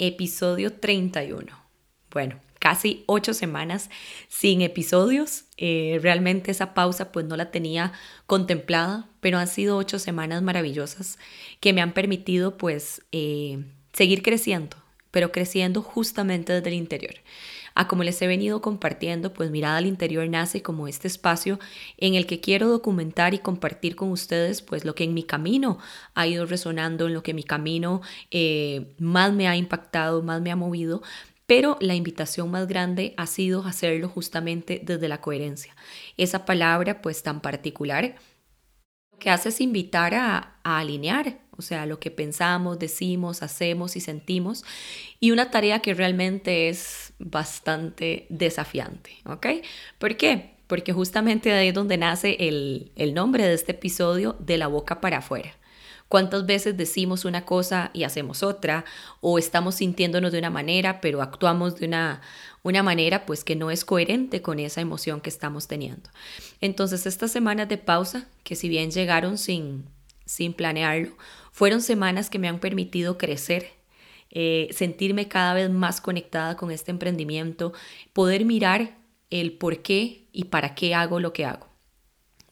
episodio 31. Bueno, casi ocho semanas sin episodios. Eh, realmente esa pausa pues no la tenía contemplada, pero han sido ocho semanas maravillosas que me han permitido pues eh, seguir creciendo, pero creciendo justamente desde el interior a como les he venido compartiendo, pues Mirada al Interior nace como este espacio en el que quiero documentar y compartir con ustedes pues lo que en mi camino ha ido resonando, en lo que mi camino eh, más me ha impactado, más me ha movido, pero la invitación más grande ha sido hacerlo justamente desde la coherencia. Esa palabra pues tan particular que hace es invitar a, a alinear o sea, lo que pensamos, decimos, hacemos y sentimos, y una tarea que realmente es bastante desafiante, ¿ok? ¿Por qué? Porque justamente de ahí es donde nace el, el nombre de este episodio, de la boca para afuera. ¿Cuántas veces decimos una cosa y hacemos otra? O estamos sintiéndonos de una manera, pero actuamos de una, una manera pues que no es coherente con esa emoción que estamos teniendo. Entonces, estas semanas de pausa, que si bien llegaron sin, sin planearlo, fueron semanas que me han permitido crecer, eh, sentirme cada vez más conectada con este emprendimiento, poder mirar el por qué y para qué hago lo que hago.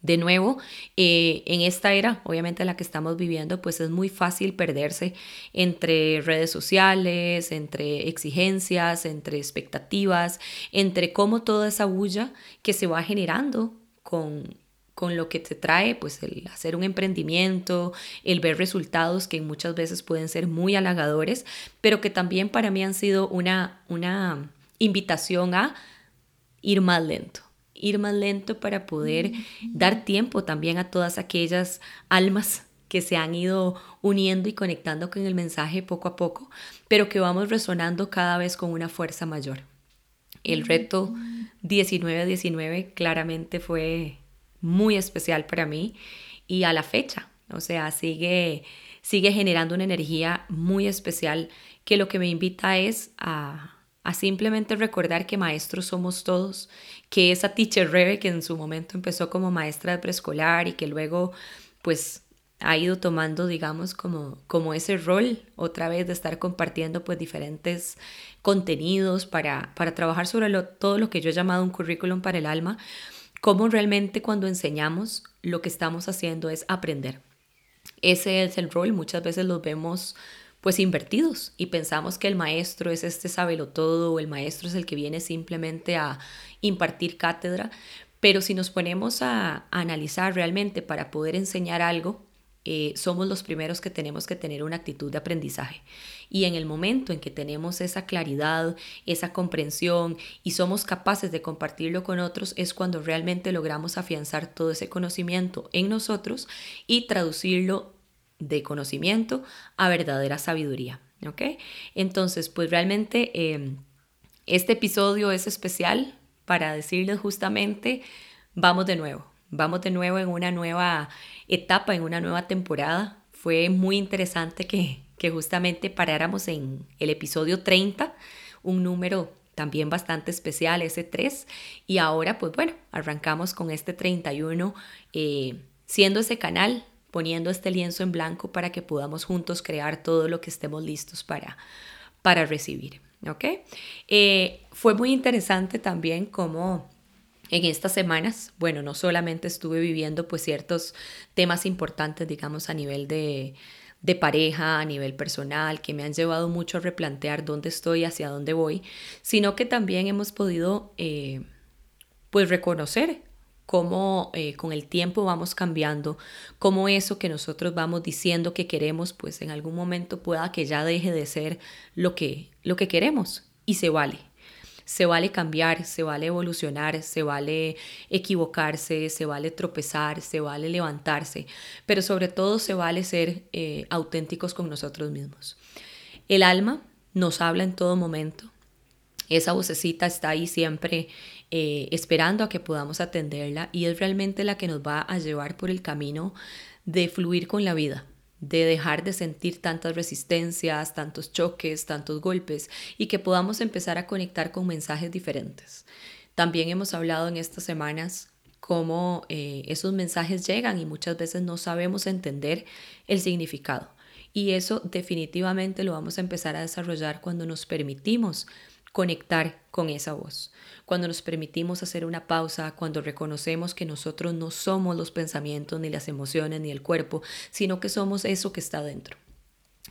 De nuevo, eh, en esta era, obviamente la que estamos viviendo, pues es muy fácil perderse entre redes sociales, entre exigencias, entre expectativas, entre cómo toda esa bulla que se va generando con con lo que te trae, pues el hacer un emprendimiento, el ver resultados que muchas veces pueden ser muy halagadores, pero que también para mí han sido una, una invitación a ir más lento, ir más lento para poder dar tiempo también a todas aquellas almas que se han ido uniendo y conectando con el mensaje poco a poco, pero que vamos resonando cada vez con una fuerza mayor. El reto 19-19 claramente fue muy especial para mí y a la fecha, o sea, sigue, sigue generando una energía muy especial que lo que me invita es a, a simplemente recordar que maestros somos todos, que esa teacher Rebe que en su momento empezó como maestra de preescolar y que luego pues ha ido tomando, digamos, como, como ese rol otra vez de estar compartiendo pues diferentes contenidos para, para trabajar sobre todo lo que yo he llamado un currículum para el alma, cómo realmente cuando enseñamos lo que estamos haciendo es aprender. Ese es el rol, muchas veces los vemos pues invertidos y pensamos que el maestro es este sábelo todo o el maestro es el que viene simplemente a impartir cátedra, pero si nos ponemos a analizar realmente para poder enseñar algo, eh, somos los primeros que tenemos que tener una actitud de aprendizaje. Y en el momento en que tenemos esa claridad, esa comprensión y somos capaces de compartirlo con otros, es cuando realmente logramos afianzar todo ese conocimiento en nosotros y traducirlo de conocimiento a verdadera sabiduría. ¿Ok? Entonces, pues realmente em, este episodio es especial para decirles justamente, vamos de nuevo, vamos de nuevo en una nueva etapa, en una nueva temporada. Fue muy interesante que, que justamente paráramos en el episodio 30, un número también bastante especial, ese 3, y ahora pues bueno, arrancamos con este 31, eh, siendo ese canal, poniendo este lienzo en blanco para que podamos juntos crear todo lo que estemos listos para, para recibir. ¿Ok? Eh, fue muy interesante también cómo en estas semanas, bueno, no solamente estuve viviendo pues ciertos temas importantes, digamos, a nivel de, de pareja, a nivel personal, que me han llevado mucho a replantear dónde estoy, hacia dónde voy, sino que también hemos podido eh, pues reconocer cómo eh, con el tiempo vamos cambiando, cómo eso que nosotros vamos diciendo que queremos, pues en algún momento pueda que ya deje de ser lo que, lo que queremos y se vale se vale cambiar, se vale evolucionar, se vale equivocarse, se vale tropezar, se vale levantarse, pero sobre todo se vale ser eh, auténticos con nosotros mismos. El alma nos habla en todo momento. Esa vocecita está ahí siempre eh, esperando a que podamos atenderla y es realmente la que nos va a llevar por el camino de fluir con la vida, de dejar de sentir tantas resistencias, tantos choques, tantos golpes y que podamos empezar a conectar con mensajes diferentes. También hemos hablado en estas semanas cómo eh, esos mensajes llegan y muchas veces no sabemos entender el significado. Y eso definitivamente lo vamos a empezar a desarrollar cuando nos permitimos conectar con esa voz, cuando nos permitimos hacer una pausa, cuando reconocemos que nosotros no somos los pensamientos, ni las emociones, ni el cuerpo, sino que somos eso que está dentro.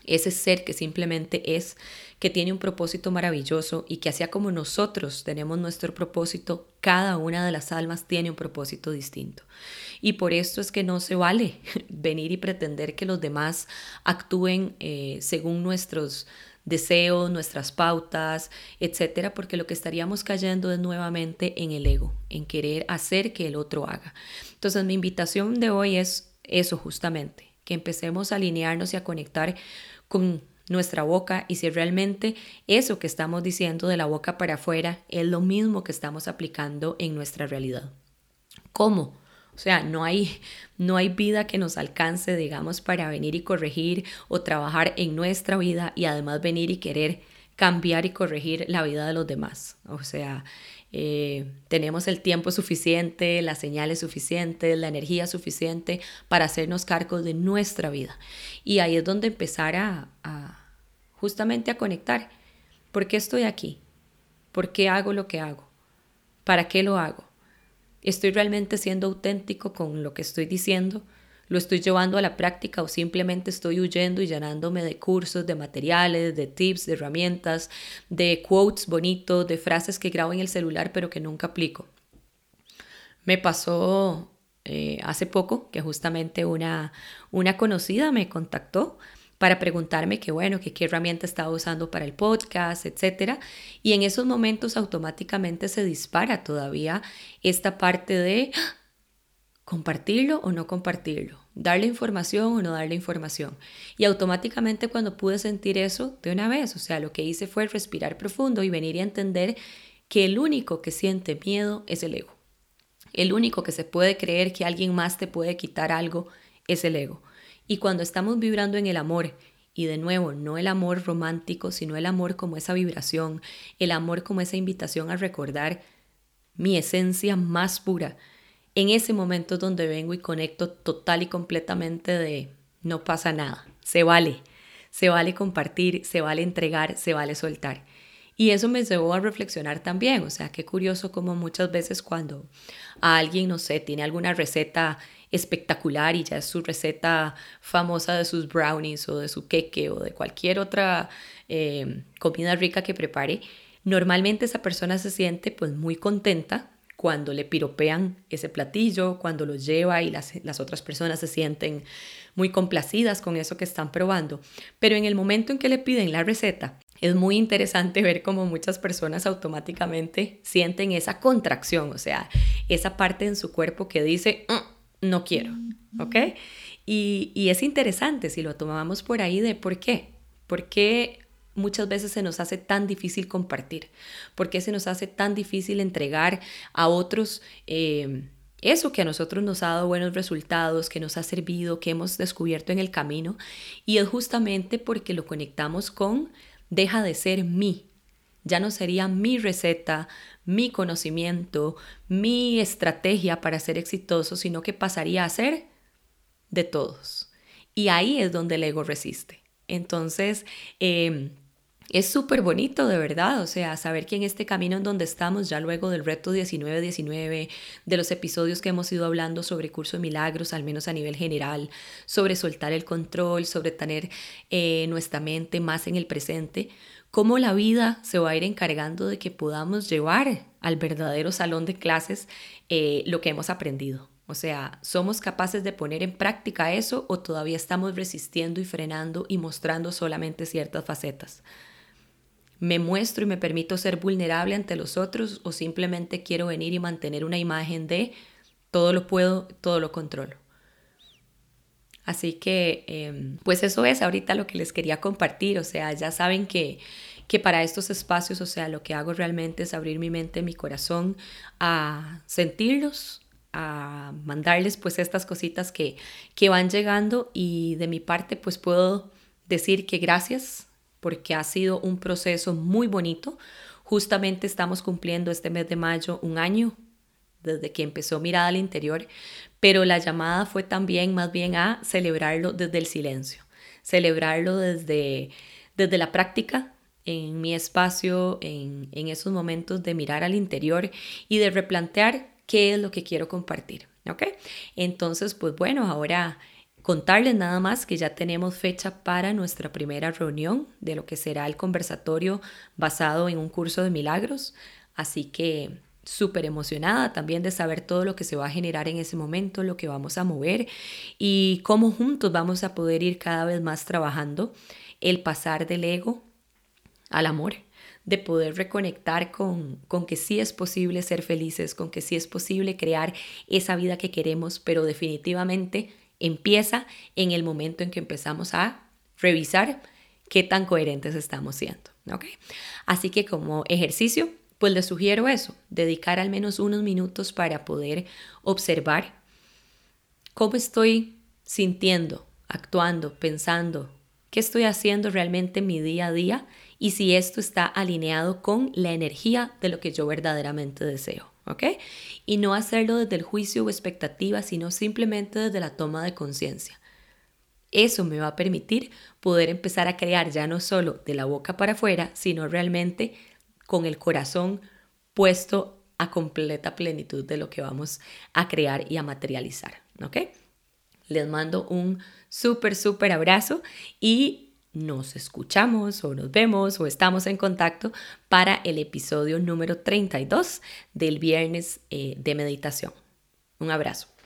Ese ser que simplemente es, que tiene un propósito maravilloso y que así como nosotros tenemos nuestro propósito, cada una de las almas tiene un propósito distinto. Y por esto es que no se vale venir y pretender que los demás actúen eh, según nuestros deseos, nuestras pautas, etcétera, porque lo que estaríamos cayendo es nuevamente en el ego, en querer hacer que el otro haga. Entonces, mi invitación de hoy es eso justamente, que empecemos a alinearnos y a conectar con nuestra boca y si realmente eso que estamos diciendo de la boca para afuera es lo mismo que estamos aplicando en nuestra realidad. ¿Cómo? O sea, no hay, no hay vida que nos alcance, digamos, para venir y corregir o trabajar en nuestra vida y además venir y querer cambiar y corregir la vida de los demás. O sea, eh, tenemos el tiempo suficiente, las señales suficientes, la energía suficiente para hacernos cargos de nuestra vida. Y ahí es donde empezar a, a justamente a conectar. ¿Por qué estoy aquí? ¿Por qué hago lo que hago? ¿Para qué lo hago? ¿Estoy realmente siendo auténtico con lo que estoy diciendo? ¿Lo estoy llevando a la práctica o simplemente estoy huyendo y llenándome de cursos, de materiales, de tips, de herramientas, de quotes bonitos, de frases que grabo en el celular pero que nunca aplico? Me pasó eh, hace poco que justamente una, una conocida me contactó para preguntarme qué bueno, que qué herramienta estaba usando para el podcast, etcétera. Y en esos momentos automáticamente se dispara todavía esta parte de ¡ah! compartirlo o no compartirlo, darle información o no darle información. Y automáticamente cuando pude sentir eso de una vez, o sea, lo que hice fue respirar profundo y venir y entender que el único que siente miedo es el ego. El único que se puede creer que alguien más te puede quitar algo es el ego. Y cuando estamos vibrando en el amor, y de nuevo, no el amor romántico, sino el amor como esa vibración, el amor como esa invitación a recordar mi esencia más pura, en ese momento donde vengo y conecto total y completamente de no pasa nada, se vale, se vale compartir, se vale entregar, se vale soltar. Y eso me llevó a reflexionar también, o sea, qué curioso como muchas veces cuando alguien, no sé, tiene alguna receta espectacular y ya es su receta famosa de sus brownies o de su queque o de cualquier otra eh, comida rica que prepare, normalmente esa persona se siente pues muy contenta cuando le piropean ese platillo, cuando lo lleva y las, las otras personas se sienten muy complacidas con eso que están probando. Pero en el momento en que le piden la receta, es muy interesante ver cómo muchas personas automáticamente sienten esa contracción, o sea, esa parte en su cuerpo que dice, mm, no quiero, ¿ok? Y, es interesante si lo tomamos por ahí de por qué. ¿Por qué muchas veces se nos hace tan difícil compartir? ¿Por qué se nos hace tan difícil entregar a otros eh, eso que a nosotros nos ha dado buenos resultados, que nos ha servido, que hemos descubierto en el camino? Y es justamente porque lo conectamos con deja de ser mí. Ya no sería mi receta, mi conocimiento, mi estrategia para ser exitoso, sino que pasaría a ser de todos. Y ahí es donde el ego resiste. Entonces, em, es súper bonito, de verdad, o sea, saber que en este camino en donde estamos, ya luego del reto 19-19, de los episodios que hemos ido hablando sobre curso de milagros, al menos a nivel general, sobre soltar el control, sobre tener eh, nuestra mente más en el presente, cómo la vida se va a ir encargando de que podamos llevar al verdadero salón de clases eh, lo que hemos aprendido. O sea, ¿somos capaces de poner en práctica eso o todavía estamos resistiendo y frenando y mostrando solamente ciertas facetas? ¿Me muestro y me permito ser vulnerable ante los otros o simplemente quiero venir y mantener una imagen de todo lo puedo, todo lo controlo? Así que, em, pues eso es ahorita lo que les quería compartir. O sea, ya saben que, que para estos espacios, o sea, lo que hago realmente es abrir mi mente, mi corazón a sentirlos, a mandarles pues estas cositas que, que van llegando y de mi parte pues puedo decir que gracias porque ha sido un proceso muy bonito. Justamente estamos cumpliendo este mes de mayo un año desde que empezó Mirada al Interior, pero la llamada fue también más bien a celebrarlo desde el silencio, celebrarlo desde, desde la práctica en mi espacio, en, en esos momentos de mirar al interior y de replantear qué es lo que quiero compartir. ¿Ok? Entonces, pues bueno, ahora contarles nada más que ya tenemos fecha para nuestra primera reunión de lo que será el conversatorio basado en un curso de milagros. Así que súper emocionada también de saber todo lo que se va a generar en ese momento, lo que vamos a mover y cómo juntos vamos a poder ir cada vez más trabajando el pasar del ego al amor, de poder reconectar con, con que sí es posible ser felices, con que sí es posible crear esa vida que queremos, pero definitivamente empieza en el momento en que empezamos a revisar qué tan coherentes estamos siendo. Así que como ejercicio, pues les sugiero eso, dedicar al menos unos minutos para poder observar cómo estoy sintiendo, actuando, pensando, qué estoy haciendo realmente en mi día a día y si esto está alineado con la energía de lo que yo verdaderamente deseo. ¿Ok? Y no hacerlo desde el juicio o expectativa, sino simplemente desde la toma de conciencia. Eso me va a permitir poder empezar a crear ya no solo de la boca para afuera, sino realmente con el corazón puesto a completa plenitud de lo que vamos a crear y a materializar, ¿ok? Les mando un súper, súper abrazo y nos escuchamos o nos vemos o estamos en contacto para el episodio número 32 del viernes eh, de meditación. Un abrazo.